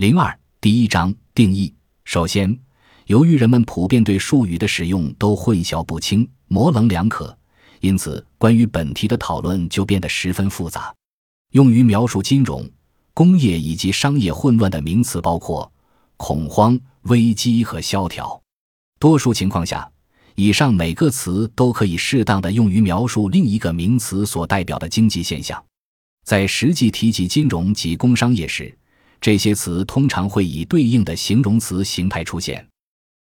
零二第一章定义。首先，由于人们普遍对术语的使用都混淆不清、模棱两可，因此关于本题的讨论就变得十分复杂。用于描述金融、工业以及商业混乱的名词包括恐慌、危机和萧条。多数情况下，以上每个词都可以适当的用于描述另一个名词所代表的经济现象。在实际提及金融及工商业时，这些词通常会以对应的形容词形态出现。